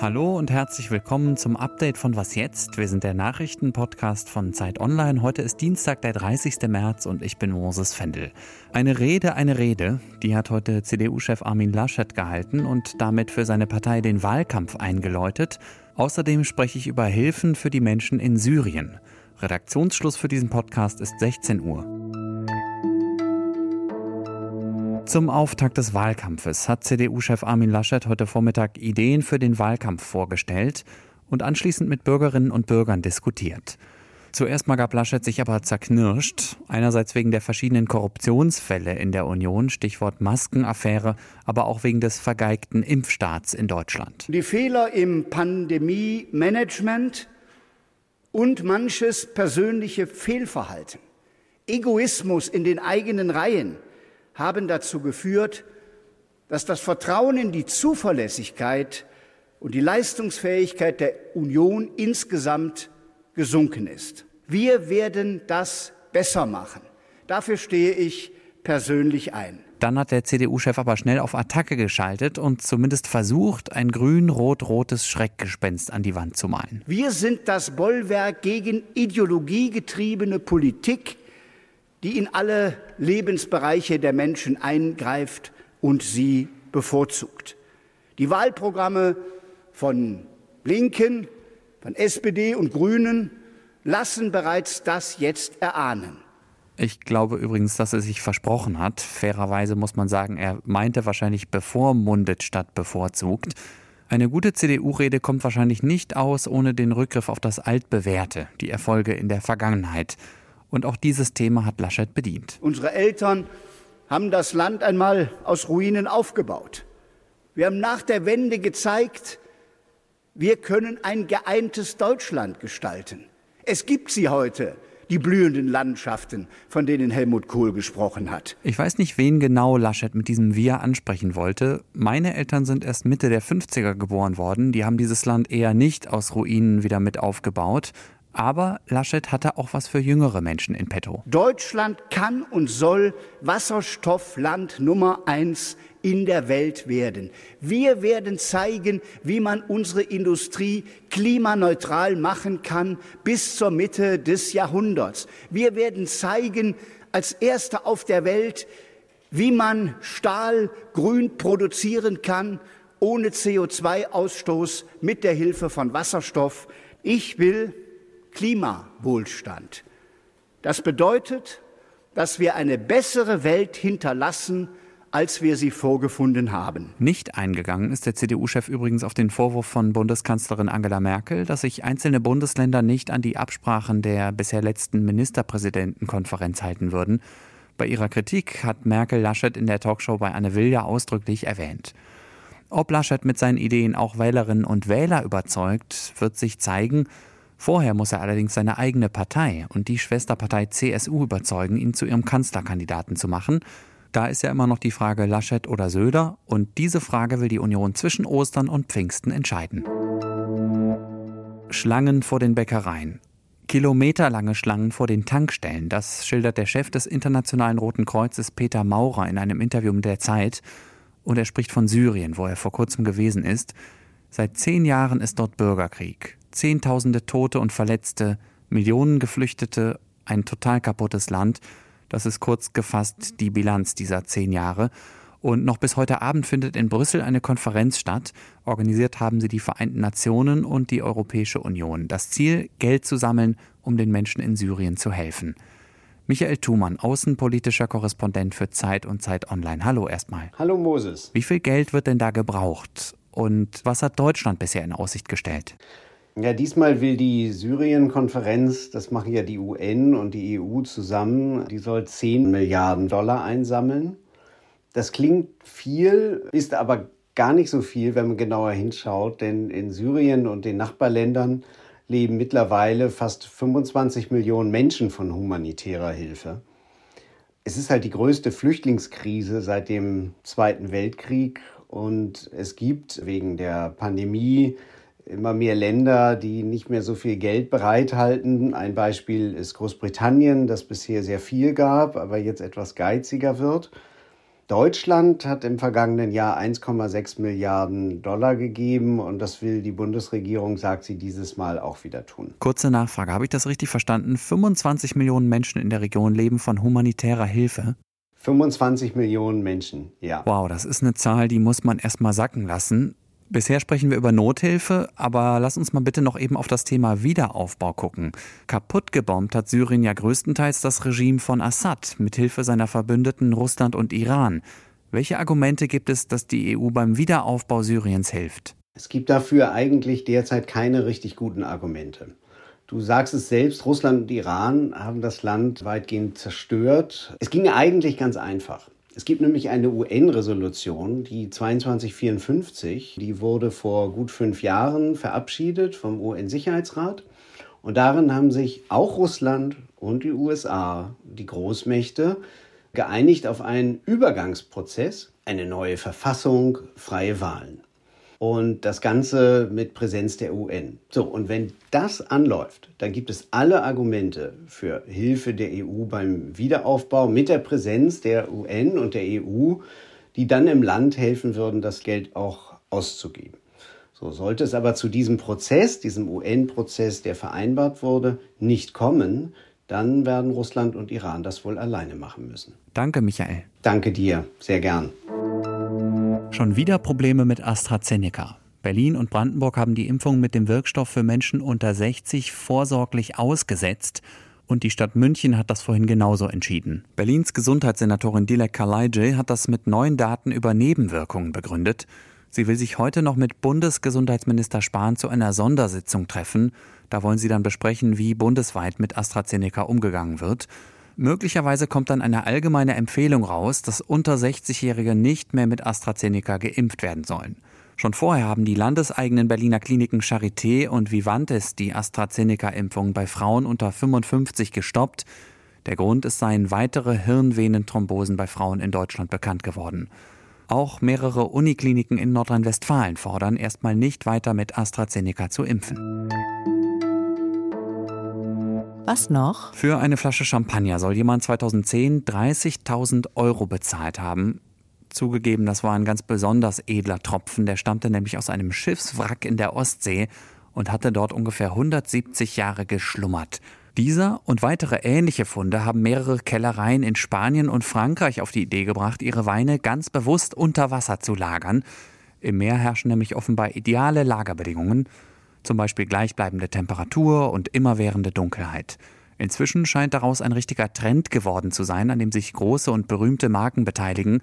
Hallo und herzlich willkommen zum Update von Was jetzt? Wir sind der Nachrichtenpodcast von Zeit Online. Heute ist Dienstag, der 30. März und ich bin Moses Fendel. Eine Rede, eine Rede, die hat heute CDU-Chef Armin Laschet gehalten und damit für seine Partei den Wahlkampf eingeläutet. Außerdem spreche ich über Hilfen für die Menschen in Syrien. Redaktionsschluss für diesen Podcast ist 16 Uhr. Zum Auftakt des Wahlkampfes hat CDU-Chef Armin Laschet heute Vormittag Ideen für den Wahlkampf vorgestellt und anschließend mit Bürgerinnen und Bürgern diskutiert. Zuerst mal gab Laschet sich aber zerknirscht, einerseits wegen der verschiedenen Korruptionsfälle in der Union, Stichwort Maskenaffäre, aber auch wegen des vergeigten Impfstaats in Deutschland. Die Fehler im Pandemie-Management und manches persönliche Fehlverhalten, Egoismus in den eigenen Reihen, haben dazu geführt, dass das Vertrauen in die Zuverlässigkeit und die Leistungsfähigkeit der Union insgesamt gesunken ist. Wir werden das besser machen. Dafür stehe ich persönlich ein. Dann hat der CDU-Chef aber schnell auf Attacke geschaltet und zumindest versucht, ein grün-rot-rotes Schreckgespenst an die Wand zu malen. Wir sind das Bollwerk gegen ideologiegetriebene Politik, die in alle Lebensbereiche der Menschen eingreift und sie bevorzugt. Die Wahlprogramme von Linken, von SPD und Grünen lassen bereits das jetzt erahnen. Ich glaube übrigens, dass er sich versprochen hat. Fairerweise muss man sagen, er meinte wahrscheinlich bevormundet statt bevorzugt. Eine gute CDU-Rede kommt wahrscheinlich nicht aus ohne den Rückgriff auf das Altbewährte, die Erfolge in der Vergangenheit. Und auch dieses Thema hat Laschet bedient. Unsere Eltern haben das Land einmal aus Ruinen aufgebaut. Wir haben nach der Wende gezeigt, wir können ein geeintes Deutschland gestalten. Es gibt sie heute, die blühenden Landschaften, von denen Helmut Kohl gesprochen hat. Ich weiß nicht, wen genau Laschet mit diesem Wir ansprechen wollte. Meine Eltern sind erst Mitte der 50er geboren worden. Die haben dieses Land eher nicht aus Ruinen wieder mit aufgebaut. Aber Laschet hatte auch was für jüngere Menschen in petto. Deutschland kann und soll Wasserstoffland Nummer eins in der Welt werden. Wir werden zeigen, wie man unsere Industrie klimaneutral machen kann bis zur Mitte des Jahrhunderts. Wir werden zeigen, als Erster auf der Welt, wie man Stahl grün produzieren kann, ohne CO2-Ausstoß, mit der Hilfe von Wasserstoff. Ich will Klimawohlstand. Das bedeutet, dass wir eine bessere Welt hinterlassen, als wir sie vorgefunden haben. Nicht eingegangen ist der CDU-Chef übrigens auf den Vorwurf von Bundeskanzlerin Angela Merkel, dass sich einzelne Bundesländer nicht an die Absprachen der bisher letzten Ministerpräsidentenkonferenz halten würden. Bei ihrer Kritik hat Merkel Laschet in der Talkshow bei Anne Will ja ausdrücklich erwähnt. Ob Laschet mit seinen Ideen auch Wählerinnen und Wähler überzeugt, wird sich zeigen. Vorher muss er allerdings seine eigene Partei und die Schwesterpartei CSU überzeugen, ihn zu ihrem Kanzlerkandidaten zu machen. Da ist ja immer noch die Frage Laschet oder Söder und diese Frage will die Union zwischen Ostern und Pfingsten entscheiden. Schlangen vor den Bäckereien. Kilometerlange Schlangen vor den Tankstellen, das schildert der Chef des Internationalen Roten Kreuzes Peter Maurer in einem Interview mit der Zeit. Und er spricht von Syrien, wo er vor kurzem gewesen ist. Seit zehn Jahren ist dort Bürgerkrieg. Zehntausende Tote und Verletzte, Millionen Geflüchtete, ein total kaputtes Land. Das ist kurz gefasst die Bilanz dieser zehn Jahre. Und noch bis heute Abend findet in Brüssel eine Konferenz statt. Organisiert haben sie die Vereinten Nationen und die Europäische Union. Das Ziel, Geld zu sammeln, um den Menschen in Syrien zu helfen. Michael Thumann, außenpolitischer Korrespondent für Zeit und Zeit Online. Hallo erstmal. Hallo Moses. Wie viel Geld wird denn da gebraucht? Und was hat Deutschland bisher in Aussicht gestellt? Ja, diesmal will die Syrien-Konferenz, das machen ja die UN und die EU zusammen, die soll 10 Milliarden Dollar einsammeln. Das klingt viel, ist aber gar nicht so viel, wenn man genauer hinschaut, denn in Syrien und den Nachbarländern leben mittlerweile fast 25 Millionen Menschen von humanitärer Hilfe. Es ist halt die größte Flüchtlingskrise seit dem Zweiten Weltkrieg und es gibt wegen der Pandemie immer mehr Länder, die nicht mehr so viel Geld bereithalten. Ein Beispiel ist Großbritannien, das bisher sehr viel gab, aber jetzt etwas geiziger wird. Deutschland hat im vergangenen Jahr 1,6 Milliarden Dollar gegeben und das will die Bundesregierung, sagt sie, dieses Mal auch wieder tun. Kurze Nachfrage, habe ich das richtig verstanden? 25 Millionen Menschen in der Region leben von humanitärer Hilfe. 25 Millionen Menschen, ja. Wow, das ist eine Zahl, die muss man erstmal sacken lassen. Bisher sprechen wir über Nothilfe, aber lass uns mal bitte noch eben auf das Thema Wiederaufbau gucken. Kaputt gebombt hat Syrien ja größtenteils das Regime von Assad mit Hilfe seiner Verbündeten Russland und Iran. Welche Argumente gibt es, dass die EU beim Wiederaufbau Syriens hilft? Es gibt dafür eigentlich derzeit keine richtig guten Argumente. Du sagst es selbst, Russland und Iran haben das Land weitgehend zerstört. Es ging eigentlich ganz einfach. Es gibt nämlich eine UN-Resolution, die 2254, die wurde vor gut fünf Jahren verabschiedet vom UN-Sicherheitsrat. Und darin haben sich auch Russland und die USA, die Großmächte, geeinigt auf einen Übergangsprozess, eine neue Verfassung, freie Wahlen und das Ganze mit Präsenz der UN. So, und wenn das anläuft, dann gibt es alle Argumente für Hilfe der EU beim Wiederaufbau mit der Präsenz der UN und der EU, die dann im Land helfen würden, das Geld auch auszugeben. So sollte es aber zu diesem Prozess, diesem UN-Prozess, der vereinbart wurde, nicht kommen, dann werden Russland und Iran das wohl alleine machen müssen. Danke, Michael. Danke dir, sehr gern. Schon wieder Probleme mit AstraZeneca. Berlin und Brandenburg haben die Impfung mit dem Wirkstoff für Menschen unter 60 vorsorglich ausgesetzt. Und die Stadt München hat das vorhin genauso entschieden. Berlins Gesundheitssenatorin Dilek Kalaije hat das mit neuen Daten über Nebenwirkungen begründet. Sie will sich heute noch mit Bundesgesundheitsminister Spahn zu einer Sondersitzung treffen. Da wollen sie dann besprechen, wie bundesweit mit AstraZeneca umgegangen wird. Möglicherweise kommt dann eine allgemeine Empfehlung raus, dass unter 60-Jährige nicht mehr mit AstraZeneca geimpft werden sollen. Schon vorher haben die landeseigenen Berliner Kliniken Charité und Vivantes die AstraZeneca-Impfung bei Frauen unter 55 gestoppt. Der Grund ist seien weitere Hirnvenenthrombosen bei Frauen in Deutschland bekannt geworden. Auch mehrere Unikliniken in Nordrhein-Westfalen fordern, erstmal nicht weiter mit AstraZeneca zu impfen. Was noch? Für eine Flasche Champagner soll jemand 2010 30.000 Euro bezahlt haben. Zugegeben, das war ein ganz besonders edler Tropfen. Der stammte nämlich aus einem Schiffswrack in der Ostsee und hatte dort ungefähr 170 Jahre geschlummert. Dieser und weitere ähnliche Funde haben mehrere Kellereien in Spanien und Frankreich auf die Idee gebracht, ihre Weine ganz bewusst unter Wasser zu lagern. Im Meer herrschen nämlich offenbar ideale Lagerbedingungen zum Beispiel gleichbleibende Temperatur und immerwährende Dunkelheit. Inzwischen scheint daraus ein richtiger Trend geworden zu sein, an dem sich große und berühmte Marken beteiligen.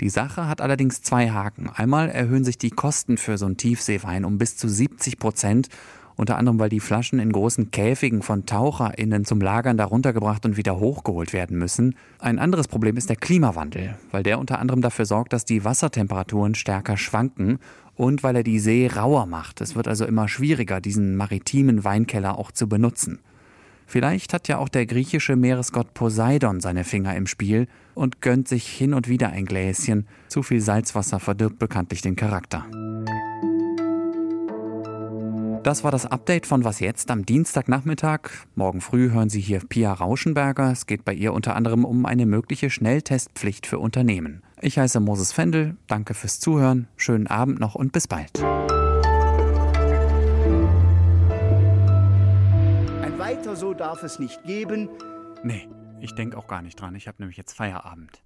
Die Sache hat allerdings zwei Haken. Einmal erhöhen sich die Kosten für so einen Tiefseewein um bis zu 70 Prozent, unter anderem weil die Flaschen in großen Käfigen von TaucherInnen zum Lagern darunter gebracht und wieder hochgeholt werden müssen. Ein anderes Problem ist der Klimawandel, weil der unter anderem dafür sorgt, dass die Wassertemperaturen stärker schwanken und weil er die See rauer macht. Es wird also immer schwieriger, diesen maritimen Weinkeller auch zu benutzen. Vielleicht hat ja auch der griechische Meeresgott Poseidon seine Finger im Spiel und gönnt sich hin und wieder ein Gläschen. Zu viel Salzwasser verdirbt bekanntlich den Charakter. Das war das Update von Was jetzt am Dienstagnachmittag. Morgen früh hören Sie hier Pia Rauschenberger. Es geht bei ihr unter anderem um eine mögliche Schnelltestpflicht für Unternehmen. Ich heiße Moses Fendel. Danke fürs Zuhören. Schönen Abend noch und bis bald. Ein weiter so darf es nicht geben. Nee, ich denke auch gar nicht dran. Ich habe nämlich jetzt Feierabend.